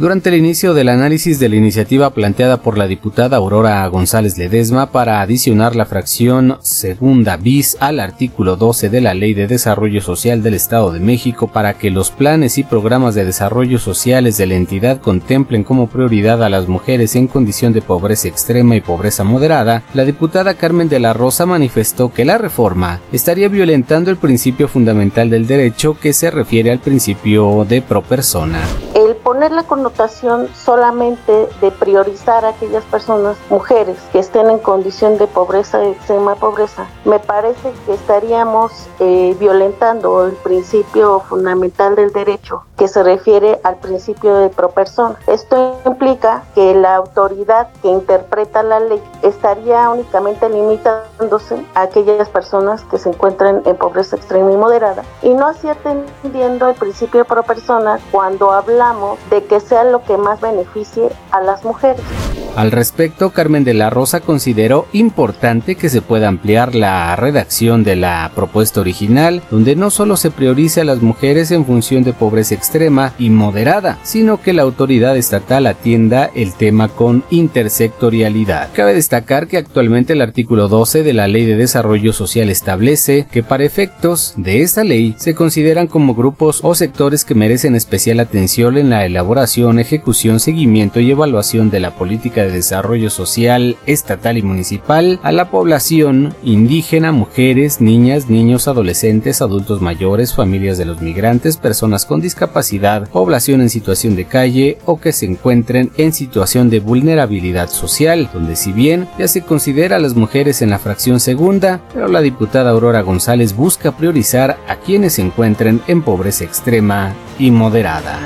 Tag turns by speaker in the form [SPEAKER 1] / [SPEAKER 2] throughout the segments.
[SPEAKER 1] Durante el inicio del análisis de la iniciativa planteada por la diputada Aurora González Ledesma para adicionar la fracción segunda bis al artículo 12 de la Ley de Desarrollo Social del Estado de México para que los planes y programas de desarrollo sociales de la entidad contemplen como prioridad a las mujeres en condición de pobreza extrema y pobreza moderada, la diputada Carmen de la Rosa manifestó que la reforma estaría violentando el principio fundamental del derecho que se refiere al principio de pro persona
[SPEAKER 2] poner la connotación solamente de priorizar a aquellas personas, mujeres, que estén en condición de pobreza, extrema pobreza, me parece que estaríamos eh, violentando el principio fundamental del derecho, que se refiere al principio de pro persona. Esto implica que la autoridad que interpreta la ley estaría únicamente limitándose a aquellas personas que se encuentran en pobreza extrema y moderada y no así atendiendo el principio de pro persona cuando hablamos de que sea lo que más beneficie a las mujeres.
[SPEAKER 1] Al respecto, Carmen de la Rosa consideró importante que se pueda ampliar la redacción de la propuesta original, donde no solo se priorice a las mujeres en función de pobreza extrema y moderada, sino que la autoridad estatal atienda el tema con intersectorialidad. Cabe destacar que actualmente el artículo 12 de la Ley de Desarrollo Social establece que para efectos de esta ley se consideran como grupos o sectores que merecen especial atención en la elaboración, ejecución, seguimiento y evaluación de la política de Desarrollo Social Estatal y Municipal a la población indígena, mujeres, niñas, niños, adolescentes, adultos mayores, familias de los migrantes, personas con discapacidad, población en situación de calle o que se encuentren en situación de vulnerabilidad social, donde si bien ya se considera a las mujeres en la fracción segunda, pero la diputada Aurora González busca priorizar a quienes se encuentren en pobreza extrema y moderada.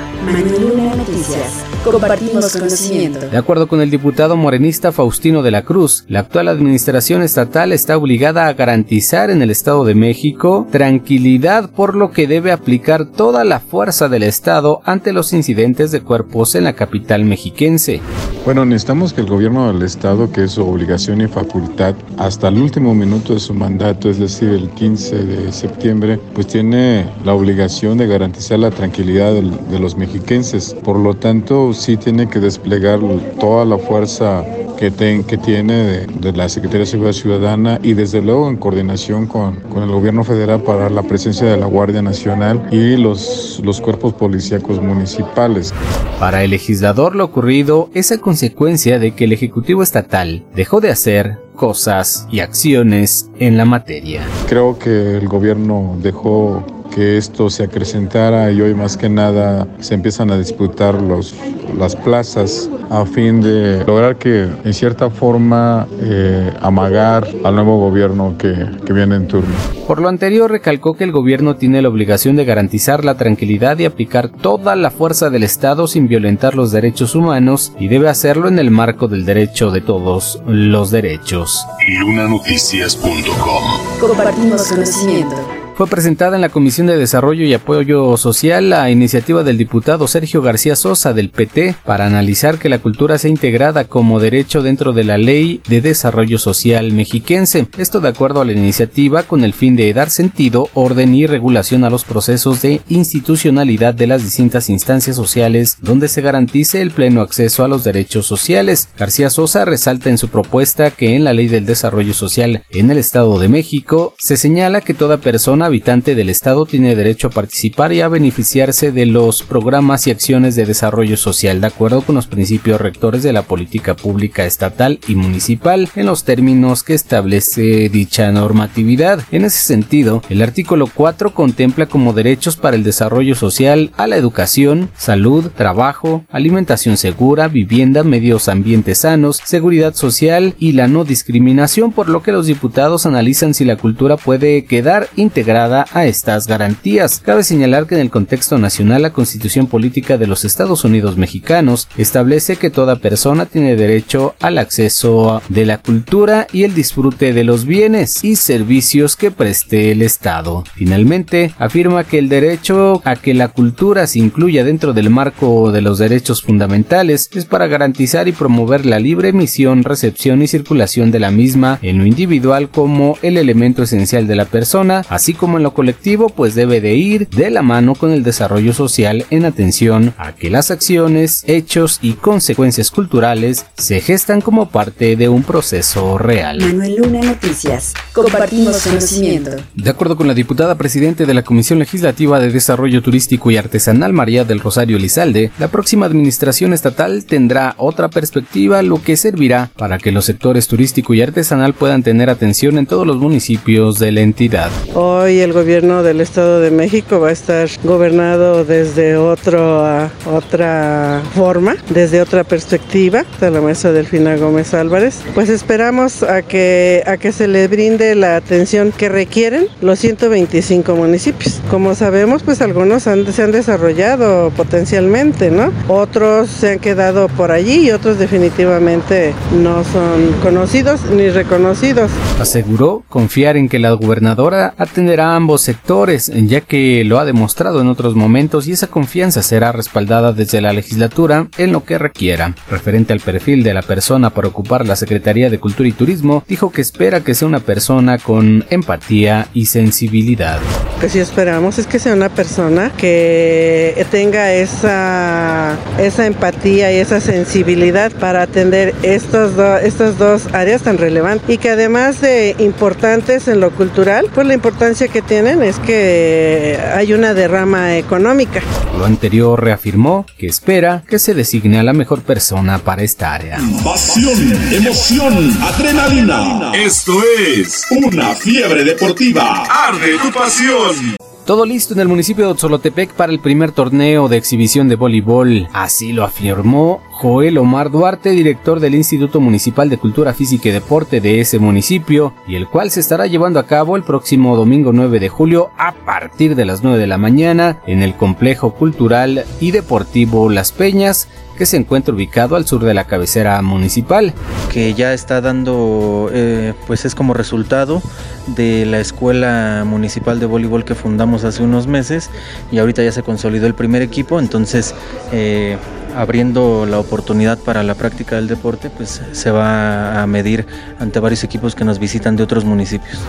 [SPEAKER 3] Compartimos conocimiento.
[SPEAKER 1] De acuerdo con el diputado morenista Faustino de la Cruz, la actual administración estatal está obligada a garantizar en el Estado de México tranquilidad por lo que debe aplicar toda la fuerza del Estado ante los incidentes de cuerpos en la capital mexiquense.
[SPEAKER 4] Bueno, necesitamos que el gobierno del Estado, que es su obligación y facultad, hasta el último minuto de su mandato, es decir, el 15 de septiembre, pues tiene la obligación de garantizar la tranquilidad de los mexiquenses. Por lo tanto, sí tiene que desplegar toda la fuerza que, que tiene de, la Secretaría de Seguridad Ciudadana y desde luego en coordinación con, con, el gobierno federal para la presencia de la Guardia Nacional y los, los cuerpos policíacos municipales.
[SPEAKER 1] Para el legislador lo ocurrido es a consecuencia de que el Ejecutivo Estatal dejó de hacer cosas y acciones en la materia.
[SPEAKER 4] Creo que el gobierno dejó que esto se acrecentara y hoy más que nada se empiezan a disputar los, las plazas a fin de lograr que en cierta forma eh, amagar al nuevo gobierno que, que viene en turno.
[SPEAKER 1] Por lo anterior recalcó que el gobierno tiene la obligación de garantizar la tranquilidad y aplicar toda la fuerza del Estado sin violentar los derechos humanos y debe hacerlo en el marco del derecho de todos los derechos.
[SPEAKER 3] Lunanoticias.com Compartimos conocimiento
[SPEAKER 1] fue presentada en la Comisión de Desarrollo y Apoyo Social la iniciativa del diputado Sergio García Sosa del PT para analizar que la cultura sea integrada como derecho dentro de la Ley de Desarrollo Social mexiquense. Esto de acuerdo a la iniciativa con el fin de dar sentido, orden y regulación a los procesos de institucionalidad de las distintas instancias sociales donde se garantice el pleno acceso a los derechos sociales. García Sosa resalta en su propuesta que en la Ley del Desarrollo Social en el Estado de México se señala que toda persona habitante del Estado tiene derecho a participar y a beneficiarse de los programas y acciones de desarrollo social de acuerdo con los principios rectores de la política pública estatal y municipal en los términos que establece dicha normatividad. En ese sentido, el artículo 4 contempla como derechos para el desarrollo social a la educación, salud, trabajo, alimentación segura, vivienda, medios ambientes sanos, seguridad social y la no discriminación, por lo que los diputados analizan si la cultura puede quedar integrada a estas garantías. Cabe señalar que en el contexto nacional la Constitución Política de los Estados Unidos Mexicanos establece que toda persona tiene derecho al acceso de la cultura y el disfrute de los bienes y servicios que preste el Estado. Finalmente, afirma que el derecho a que la cultura se incluya dentro del marco de los derechos fundamentales es para garantizar y promover la libre emisión, recepción y circulación de la misma en lo individual como el elemento esencial de la persona, así como como en lo colectivo, pues debe de ir de la mano con el desarrollo social en atención a que las acciones, hechos y consecuencias culturales se gestan como parte de un proceso real.
[SPEAKER 3] Manuel Luna Noticias. Compartimos conocimiento.
[SPEAKER 1] De acuerdo con la diputada presidente de la Comisión Legislativa de Desarrollo Turístico y Artesanal María del Rosario Lizalde, la próxima administración estatal tendrá otra perspectiva, lo que servirá para que los sectores turístico y artesanal puedan tener atención en todos los municipios de la entidad.
[SPEAKER 5] Hoy el gobierno del Estado de México va a estar gobernado desde otro, otra forma, desde otra perspectiva, de la maestra Delfina Gómez Álvarez. Pues esperamos a que, a que se le brinde la atención que requieren los 125 municipios. Como sabemos, pues algunos se han desarrollado potencialmente, ¿no? Otros se han quedado por allí y otros definitivamente no son conocidos ni reconocidos.
[SPEAKER 1] Aseguró confiar en que la gobernadora atenderá ambos sectores, ya que lo ha demostrado en otros momentos y esa confianza será respaldada desde la legislatura en lo que requiera. Referente al perfil de la persona para ocupar la Secretaría de Cultura y Turismo, dijo que espera que sea una persona con empatía y sensibilidad.
[SPEAKER 5] Lo que sí esperamos es que sea una persona que tenga esa, esa empatía y esa sensibilidad para atender estos estas dos áreas tan relevantes y que además de importantes en lo cultural, pues la importancia que tienen es que hay una derrama económica.
[SPEAKER 1] Lo anterior reafirmó que espera que se designe a la mejor persona para esta área.
[SPEAKER 6] Pasión, emoción, adrenalina. Esto es una fiebre deportiva. Arde tu pasión.
[SPEAKER 1] Todo listo en el municipio de Otzolotepec para el primer torneo de exhibición de voleibol. Así lo afirmó Joel Omar Duarte, director del Instituto Municipal de Cultura Física y Deporte de ese municipio, y el cual se estará llevando a cabo el próximo domingo 9 de julio a partir de las 9 de la mañana en el Complejo Cultural y Deportivo Las Peñas, que se encuentra ubicado al sur de la cabecera municipal.
[SPEAKER 7] Que ya está dando, eh, pues es como resultado de la escuela municipal de voleibol que fundamos hace unos meses y ahorita ya se consolidó el primer equipo, entonces eh, abriendo la oportunidad para la práctica del deporte, pues se va a medir ante varios equipos que nos visitan de otros municipios.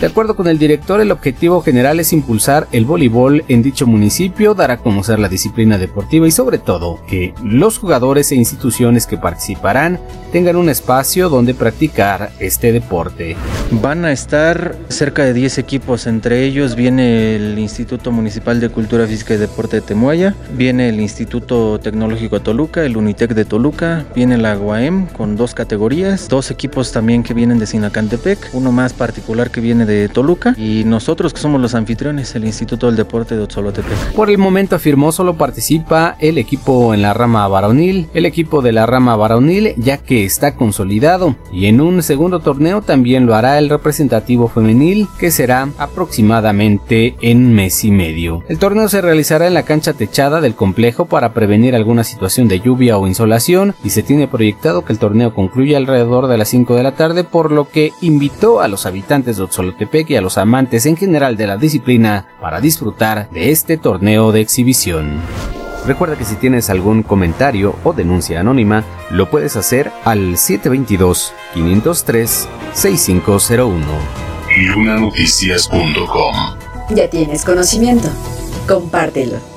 [SPEAKER 1] De acuerdo con el director, el objetivo general es impulsar el voleibol en dicho municipio, dar a conocer la disciplina deportiva y sobre todo que los jugadores e instituciones que participarán tengan un espacio donde practicar este deporte.
[SPEAKER 7] Van a estar cerca de 10 equipos, entre ellos viene el Instituto Municipal de Cultura Física y Deporte de Temuaya, viene el Instituto Tecnológico de Toluca, el Unitec de Toluca, viene la UAM con dos categorías, dos equipos también que vienen de Sinacantepec, uno más particular que viene de Toluca y nosotros que somos los anfitriones, el Instituto del Deporte de Otzolotepec.
[SPEAKER 1] Por el momento afirmó solo participa el equipo en la rama varonil, el equipo de la rama varonil ya que está consolidado y en un segundo torneo también lo hará el representativo femenil que será aproximadamente en mes y medio. El torneo se realizará en la cancha techada del complejo para prevenir alguna situación de lluvia o insolación y se tiene proyectado que el torneo concluya alrededor de las 5 de la tarde por lo que invitó a los habitantes de Otzolotepec y a los amantes en general de la disciplina para disfrutar de este torneo de exhibición. Recuerda que si tienes algún comentario o denuncia anónima, lo puedes hacer al 722-503-6501.
[SPEAKER 6] Lunanoticias.com
[SPEAKER 3] Ya tienes conocimiento. Compártelo.